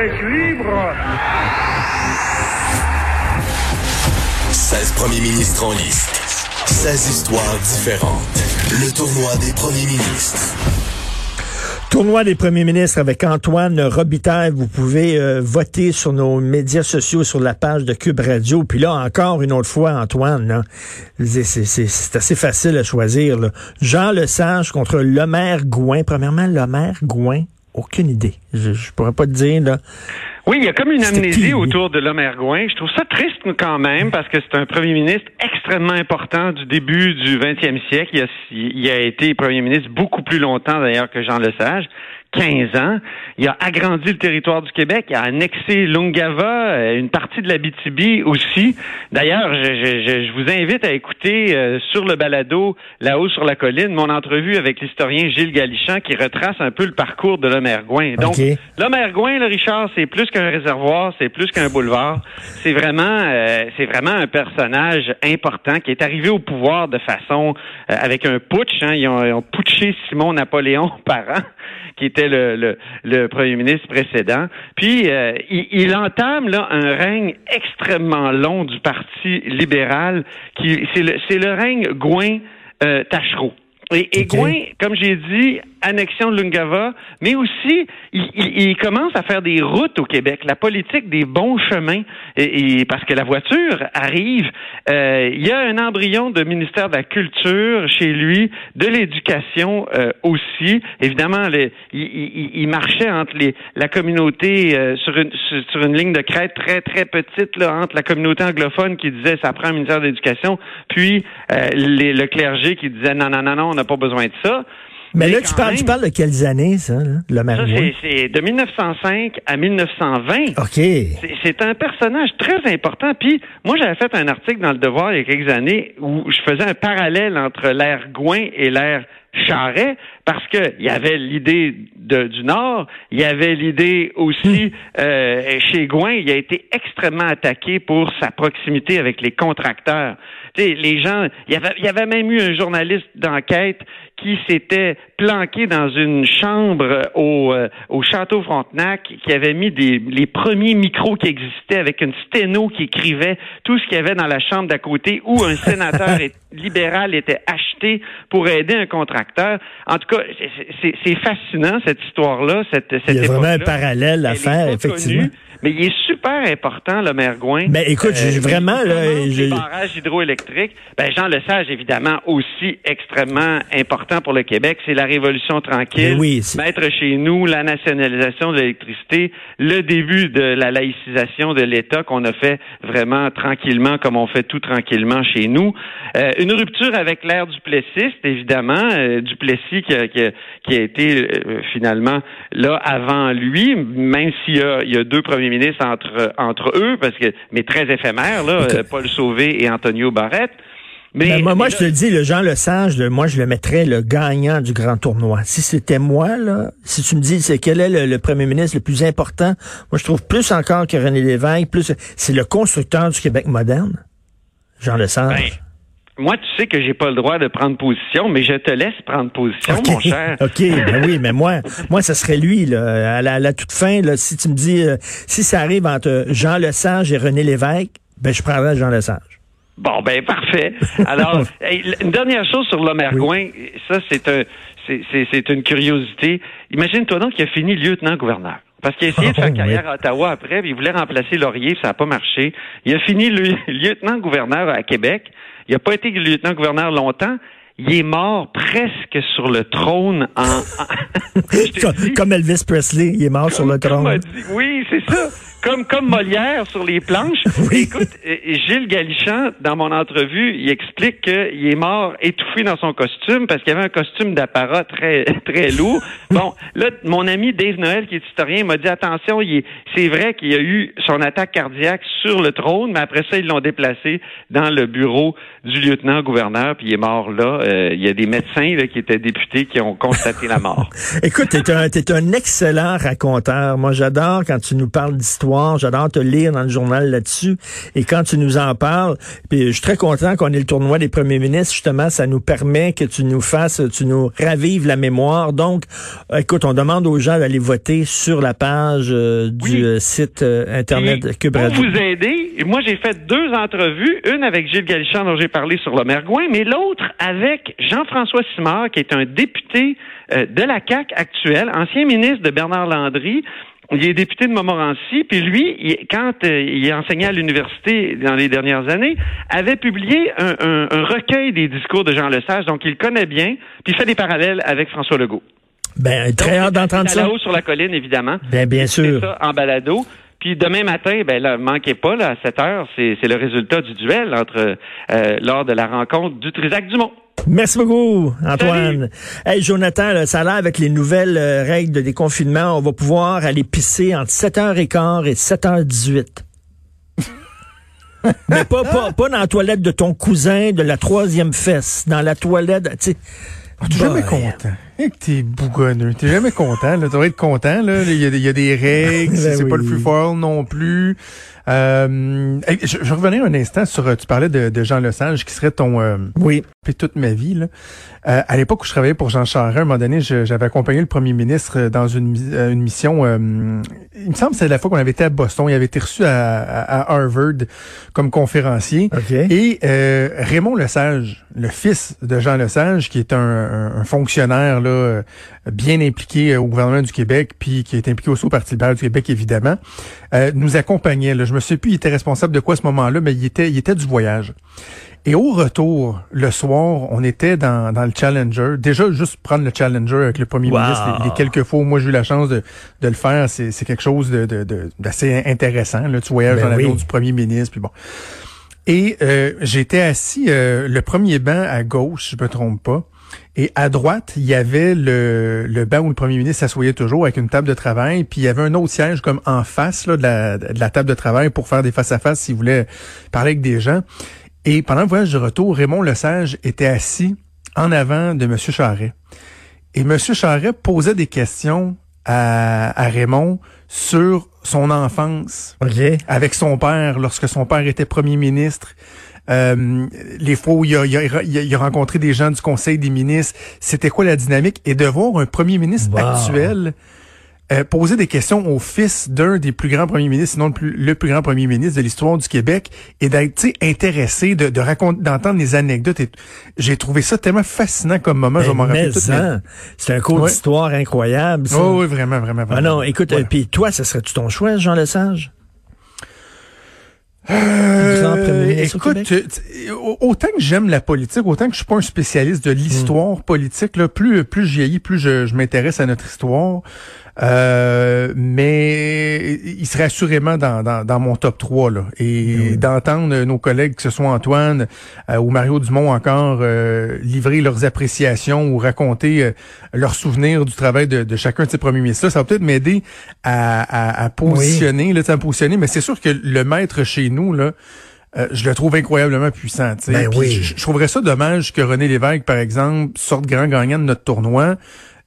Québec libre 16 premiers ministres en liste. 16 histoires différentes. Le tournoi des premiers ministres. Tournoi des premiers ministres avec Antoine Robitaille. Vous pouvez euh, voter sur nos médias sociaux, sur la page de Cube Radio. Puis là, encore une autre fois, Antoine, c'est assez facile à choisir. Là. Jean Lesage contre Lemaire Gouin. Premièrement, Lemaire Gouin, aucune idée. Je, je pourrais pas te dire, là. Oui, il y a comme une amnésie qui, autour de l'homme Ergoin. Je trouve ça triste quand même parce que c'est un premier ministre extrêmement important du début du 20e siècle. Il a, il a été premier ministre beaucoup plus longtemps d'ailleurs que Jean Lesage. 15 ans. Il a agrandi le territoire du Québec. Il a annexé Lungava, euh, une partie de la BTB aussi. D'ailleurs, je, je- je- je vous invite à écouter euh, sur le balado là-haut sur la colline mon entrevue avec l'historien Gilles Galichan qui retrace un peu le parcours de l'homme Ergoin. Donc, OK. L'homme Ergoin, là, Richard, c'est plus qu'un réservoir, c'est plus qu'un boulevard. C'est vraiment, euh, c'est vraiment un personnage important qui est arrivé au pouvoir de façon euh, avec un putsch. Hein. Ils, ont, ils ont putché Simon Napoléon parent, qui était le, le, le premier ministre précédent. Puis euh, il, il entame là un règne extrêmement long du Parti libéral. Qui c'est le, c'est le règne Gouin euh. Et. Gouin, comme j'ai dit, annexion de Lungava, mais aussi, il, il- il commence à faire des routes au Québec, la politique des bons chemins, et, et parce que la voiture arrive. euh, il y a un embryon de ministère de la Culture chez lui, de l'éducation euh, aussi. Évidemment, il, il- marchait entre les, la communauté euh, sur, une, sur une ligne de crête très, très petite, là, entre la communauté anglophone qui disait ça prend un ministère de l'Éducation, puis euh, les- le clergé qui disait non, non, non, non, on n'a pas besoin de ça. Mais, là, tu parles, tu parles de quelles années, ça, là, Lemaire ça, c'est- c'est de 1905 à 1920. OK. C'est- C'est un personnage très important. Puis moi, j'avais fait un article dans Le Devoir il y a quelques années où je faisais un parallèle entre l'ère Gouin et l'ère Charret, parce que il y avait l'idée du Nord, il y avait l'idée aussi euh, chez Gouin, il a été extrêmement attaqué pour sa proximité avec les contracteurs. Tu sais, les gens, il y avait, il y avait même eu un journaliste d'enquête qui s'était planqué dans une chambre au, euh, au château Frontenac, qui avait mis des, les premiers micros qui existaient avec une sténo qui écrivait tout ce qu'il y avait dans la chambre d'à côté où un sénateur libéral était acheté pour aider un contracteur. En tout cas, c'est- fascinant cette histoire-là, cette, cette Il y a vraiment un parallèle à Elle faire, effectivement. connue, mais il est super important, le maire Gouin. Ben, écoute, Euh, vraiment, là, j'ai- les barrages hydroélectriques. Ben, Jean Lesage, évidemment, aussi extrêmement important pour le Québec. C'est la Révolution tranquille. Ben oui, Mettre chez nous la nationalisation de l'électricité, le début de la laïcisation de l'État qu'on a fait vraiment tranquillement, comme on fait tout tranquillement chez nous. Euh, une rupture avec l'ère du plessiste, évidemment. Euh, Duplessis qui a, qui a- qui a été euh, finalement là avant lui, même s'il y a, il y a deux premiers ministres entre, entre eux, parce que mais très éphémères, là, Paul Sauvé et Antonio Barrette. Mais, Ben, moi, je te le dis, le Jean Lesage, le- moi, je le mettrais le gagnant du grand tournoi. Si c'était moi, là, si tu me dis c'est quel est le, le premier ministre le plus important, moi, je trouve plus encore que René Lévesque, plus, c'est le constructeur du Québec moderne. Jean Lesage. Ben, moi, tu sais que j'ai pas le droit de prendre position, mais je te laisse prendre position, mon cher. OK, ben oui, mais moi, moi, ça serait lui, là, à la, à la toute fin, là, si tu me dis, euh, si ça arrive entre Jean Lesage et René Lévesque, ben, je prendrais Jean Lesage. Bon, ben parfait. Alors, une dernière chose sur l'homme Ergoin, ça c'est un, c'est- une curiosité. Imagine-toi donc qu'il a fini lieutenant-gouverneur. Parce qu'il a essayé de Oh, faire oui. carrière à Ottawa après, puis il voulait remplacer Laurier, ça n'a pas marché. Il a fini lieutenant-gouverneur à Québec. Il n'a pas été lieutenant-gouverneur longtemps. Il est mort presque sur le trône en... Comme, Elvis Presley, il est mort sur le trône. dit- oui, c'est ça. comme comme Molière sur les planches. Écoute, euh, Gilles Galichan, dans mon entrevue, il explique qu'il est mort étouffé dans son costume parce qu'il avait un costume d'apparat très très lourd. Bon, là, mon ami Dave Noël, qui est historien, m'a dit attention, c'est vrai qu'il y a eu son attaque cardiaque sur le trône, mais après ça, ils l'ont déplacé dans le bureau du lieutenant-gouverneur, puis il est mort là. Euh, il y a des médecins là, qui étaient députés qui ont constaté la mort. Écoute, t'es un, es un excellent raconteur. Moi, j'adore quand tu nous parles d'histoire. J'adore te lire dans le journal là-dessus. Et quand tu nous en parles, puis je suis très content qu'on ait le tournoi des premiers ministres. Justement, ça nous permet que tu nous fasses, tu nous ravives la mémoire. Donc, écoute, on demande aux gens d'aller voter sur la page euh, du euh, site Internet Cube Pour vous aider, moi, j'ai fait deux entrevues. Une avec Gilles Galichan, dont j'ai parlé sur le Mergouin, mais l'autre avec Jean-François Simard, qui est un député euh, de la CAC actuelle, ancien ministre de Bernard Landry. Il est député de Montmorency, puis lui, quand euh, il enseignait à l'université dans les dernières années, avait publié un, recueil des discours de Jean Lesage, donc il connaît bien, puis il fait des parallèles avec François Legault. Ben, très hâte d'entendre ça. là-haut sur la colline, évidemment. Ben, bien sûr. ça en balado. Puis demain matin, ben là, manquez pas, là, à 7 heures, c'est, le résultat du duel entre euh, lors de la rencontre du Trisac Dumont. Merci beaucoup, Antoine. Hey, Jonathan, ça a l'air avec les nouvelles euh, règles de déconfinement, on va pouvoir aller pisser entre 7h15 et 7h18. Mais pas, pas, pas dans la toilette de ton cousin de la troisième fesse, dans la toilette, tu sais. Ah, t'es jamais content. Et que t'es bougonneux. T'es jamais content. Là. Tu devrais être content. Là. Il, y a, il y a des règles. Ben c'est pas le free fall non plus. Euh, je, je, revenais un instant sur, tu parlais de, de Jean Lesage qui serait ton... Euh, oui. Toute ma vie. Là. Euh, à l'époque où je travaillais pour Jean Charest, à un moment donné, j'avais accompagné le premier ministre dans une, euh, une mission... il me semble que c'est la fois qu'on avait été à Boston. Il avait été reçu à, à, Harvard comme conférencier. Et Raymond Lesage, le fils de Jean Lesage, qui est un, un, fonctionnaire là, bien impliqué au gouvernement du Québec, puis qui est impliqué aussi au Parti libéral du Québec, évidemment, nous accompagnait. Là, je me sais plus, il était responsable de quoi à ce moment-là, mais il était, il était du voyage. Et au retour, le soir, on était dans, dans le Challenger. Déjà, juste prendre le Challenger avec le premier ministre, les, quelques fois où moi j'ai eu la chance de, de le faire, c'est, c'est quelque chose de, de, d'assez intéressant. Là, tu voyages ben dans l'avion du premier ministre, puis bon. Et euh, j'étais assis euh, le premier banc à gauche, je me trompe pas. Et à droite, il y avait le, le banc où le premier ministre s'assoyait toujours avec une table de travail, puis il y avait un autre siège comme en face là, de, la, de la table de travail pour faire des face-à-face s'il voulait parler avec des gens. Et pendant le voyage de retour, Raymond Lesage était assis en avant de M. Charret. Et M. Charret posait des questions à, à Raymond sur son enfance avec son père lorsque son père était premier ministre. Euh, les fois où il a, il, a, rencontré des gens du Conseil des ministres, c'était quoi la dynamique? Et de voir un premier ministre actuel euh, poser des questions au fils d'un des plus grands premiers ministres, sinon le plus, le plus grand premier ministre de l'histoire du Québec, et d'être intéressé, de, de raconter, d'entendre les anecdotes. J'ai trouvé ça tellement fascinant comme moment. je m'en rappelle C'est un cours d'histoire incroyable. Ça. oui, vraiment, vraiment, vraiment. Ah non, écoute, puis toi, ce serait-tu ton choix, Jean Lesage? Euh, écoute, autant que j'aime la politique, autant que je suis pas un spécialiste de l'histoire hmm. politique, là, plus plus je vieillis, plus je, je m'intéresse à notre histoire. Euh, mais il serait assurément dans, dans, dans, mon top 3. Là. Et d'entendre nos collègues, que ce soit Antoine euh, ou Mario Dumont encore, euh, livrer leurs appréciations ou raconter leurs souvenirs du travail de, de, chacun de ces premiers ministres, ça va peut-être m'aider à, à, à, positionner, là, à positionner. Mais c'est sûr que le maître chez nous, là, je le trouve incroyablement puissant. Ben oui. je, je, trouverais ça dommage que René Lévesque, par exemple, sorte grand gagnant de notre tournoi.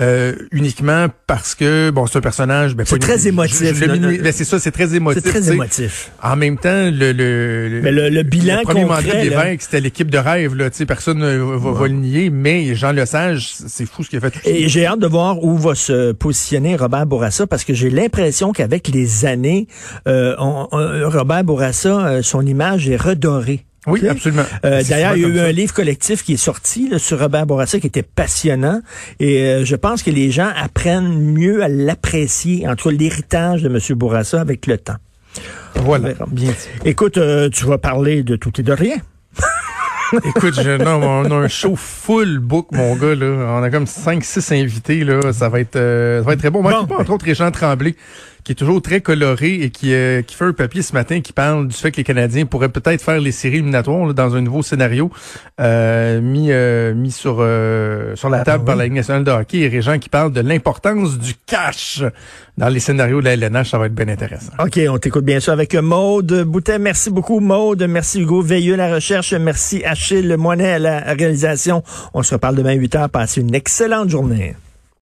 Euh, uniquement parce que bon c'est un personnage ben, c'est très émotif ben, c'est ça c'est très émotif c'est très émotif. En même temps le le, mais le, bilan le premier mandat l'évêque c'était l'équipe de rêve là tu sais personne ne va, le nier mais Jean Lesage c'est fou ce qu'il a fait. Et j'ai hâte de voir où va se positionner Robert Bourassa parce que j'ai l'impression qu'avec les années euh, Robert Bourassa euh, son image est redorée oui, absolument. Euh, d'ailleurs, il y a eu un livre collectif qui est sorti sur Robert Bourassa qui était passionnant et euh, je pense que les gens apprennent mieux à l'apprécier, entre l'héritage de M. Bourassa avec le temps. Voilà, bien Écoute, euh, tu vas parler de tout et de rien. Écoute, je, non, on a un show full book, mon gars. Là. On a comme 5-6 invités. Là. Ça, va être, euh, ça va être très bon. Moi, Bon. pas, entre autres, Régent Tremblay, qui est toujours très coloré et qui, euh, qui fait un papier ce matin qui parle du fait que les Canadiens pourraient peut-être faire les séries éliminatoires là, dans un nouveau scénario euh, mis, euh, mis sur, euh, sur la Ah, table oui. par la Ligue nationale de hockey. Et Régent qui parle de l'importance du cash dans les scénarios de la LNH. Ça va être bien intéressant. OK, on t'écoute bien sûr avec Maude Boutet. Merci beaucoup, Maude. Merci, Hugo Veilleux, à la recherche. Merci, Achille Moinet, à la réalisation. On se reparle demain 8 heures. Passez une excellente journée.